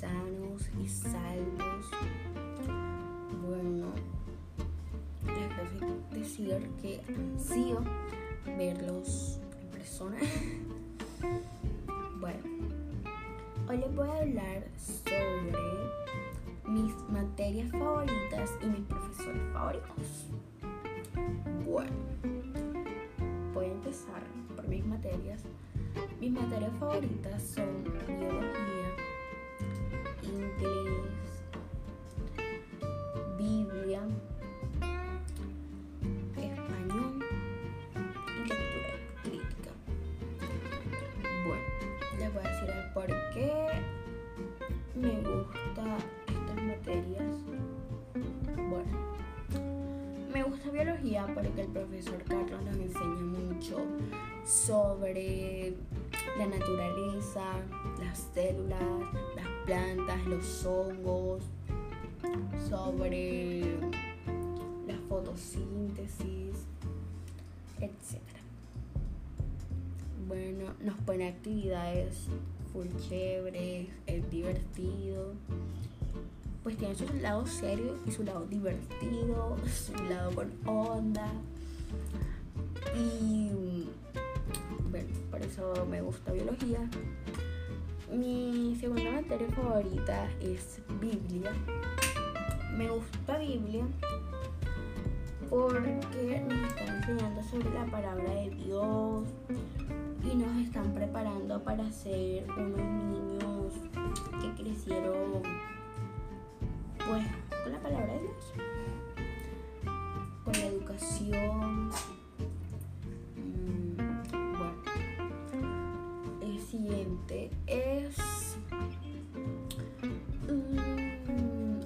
sanos y salvos. Bueno, les decir que ansío verlos en persona. bueno, hoy les voy a hablar sobre mis materias favoritas y mis profesores favoritos. Bueno, voy a empezar por mis materias. Mis materias favoritas son biología, me gusta estas materias. Bueno, me gusta biología porque el profesor Carlos nos enseña mucho sobre la naturaleza, las células, las plantas, los hongos, sobre la fotosíntesis, etc. Bueno, nos pone actividades full chéveres, es divertido. Pues tiene su lado serio y su lado divertido, su lado con onda. Y bueno, por eso me gusta biología. Mi segunda materia favorita es Biblia. Me gusta Biblia porque nos están enseñando sobre la palabra de Dios y nos están preparando para ser unos niños que crecieron pues con la palabra de Dios, con la educación. Mm, bueno, el siguiente es mm,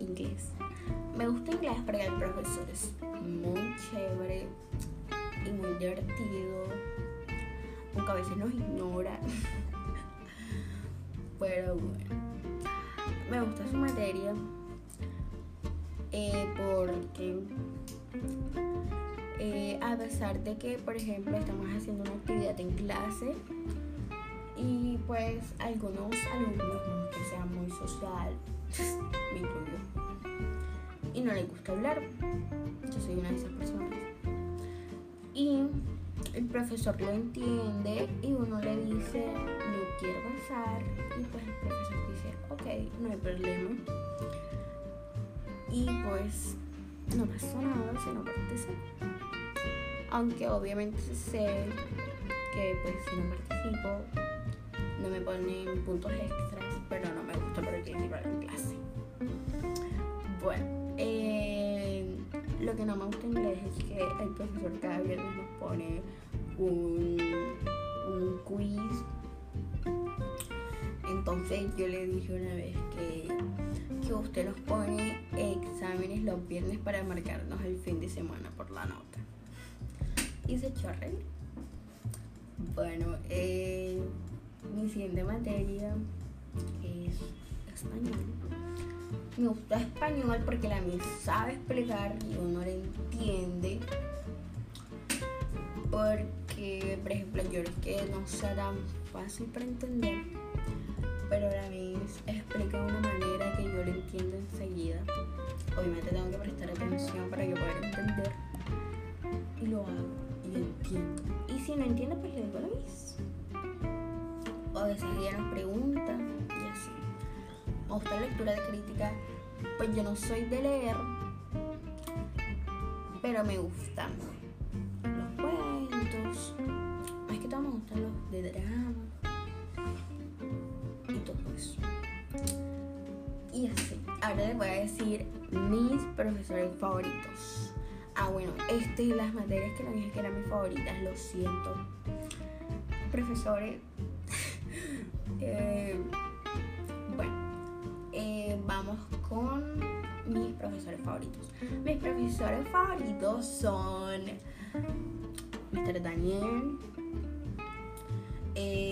inglés. Me gusta inglés porque el profesor es muy chévere y muy divertido, a veces nos ignora. Pero bueno, me gusta su materia eh, porque eh, a pesar de que, por ejemplo, estamos haciendo una actividad en clase y pues algunos alumnos que sean muy social, y no les gusta hablar, yo soy una de esas personas. Y el profesor lo entiende y uno le dice, no quiero pasar, y pues el profesor dice, ok, no hay problema. Y pues no pasó nada si no participo. Aunque obviamente sé que pues si no participo no me ponen puntos extras, pero no me gusta participar en clase. Bueno, eh, lo que no me gusta en inglés es que el profesor cada viernes nos pone un, un quiz. Entonces yo le dije una vez que, que usted nos pone exámenes los viernes para marcarnos el fin de semana por la nota. Y se echó. Bueno, eh, mi siguiente materia es español. Me gusta español porque la mía sabe explicar y uno le entiende. Porque, por ejemplo, yo es que no sea tan fácil para entender, pero la Miss explica de una manera que yo lo entiendo enseguida. Obviamente tengo que prestar atención para yo poder entender. Y lo hago y lo entiendo. Y si no entiendo, pues le digo a la Miss. O a veces ella nos pregunta y así. Me gusta la lectura de crítica, pues yo no soy de leer, pero me gustan Todo me gustan los de drama y todo eso. Y así. Ahora les voy a decir mis profesores favoritos. Ah, bueno, este y las materias que no dije que eran mis favoritas, lo siento. Profesores. eh, bueno, eh, vamos con mis profesores favoritos. Mis profesores favoritos son Mr. Daniel, eh,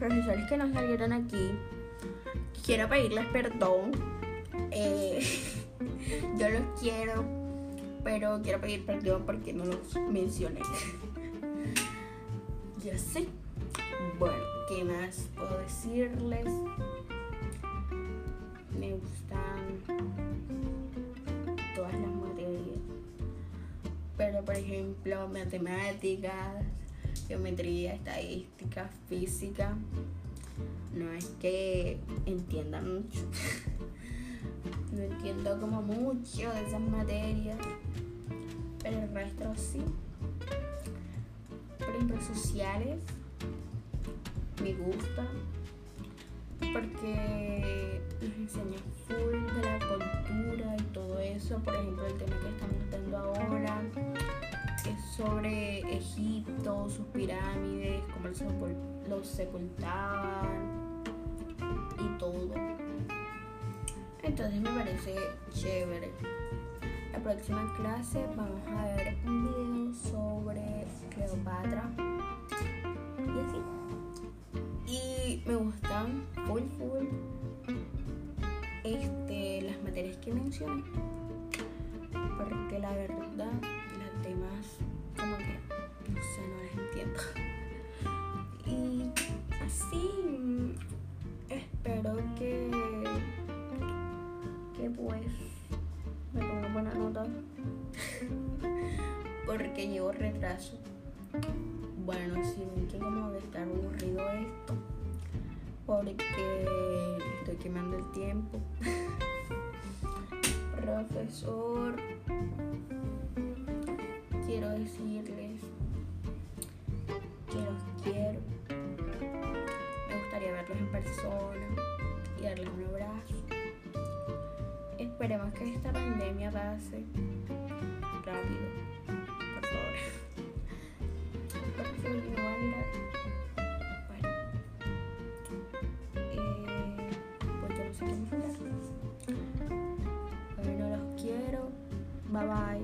profesores que no salieron aquí, quiero pedirles perdón. Eh, yo los quiero, pero quiero pedir perdón porque no los mencioné. ya sé. Bueno, ¿qué más puedo decirles? Me gustan todas las materias. Pero por ejemplo, matemáticas, geometría, estadística, física. No es que entienda mucho. no entiendo como mucho de esas materias. Pero el resto sí. Por ejemplo, sociales me gusta porque nos enseña full de la cultura y todo eso. Por ejemplo, el tema que estamos dando ahora sobre Egipto, sus pirámides, cómo los sepultaban y todo. Entonces me parece chévere. La próxima clase vamos a ver un video sobre Cleopatra y así. Y me gustan full full este, las materias que mencioné. Porque la verdad, demás como que no sé, no las entiendo. Y así espero que que pues me ponga buena nota. porque llevo retraso. Bueno, ven que como de estar aburrido esto, porque estoy quemando el tiempo. Profesor, decirles que los quiero. Me gustaría verlos en persona y darles un abrazo. Esperemos que esta pandemia pase rápido Bye bye.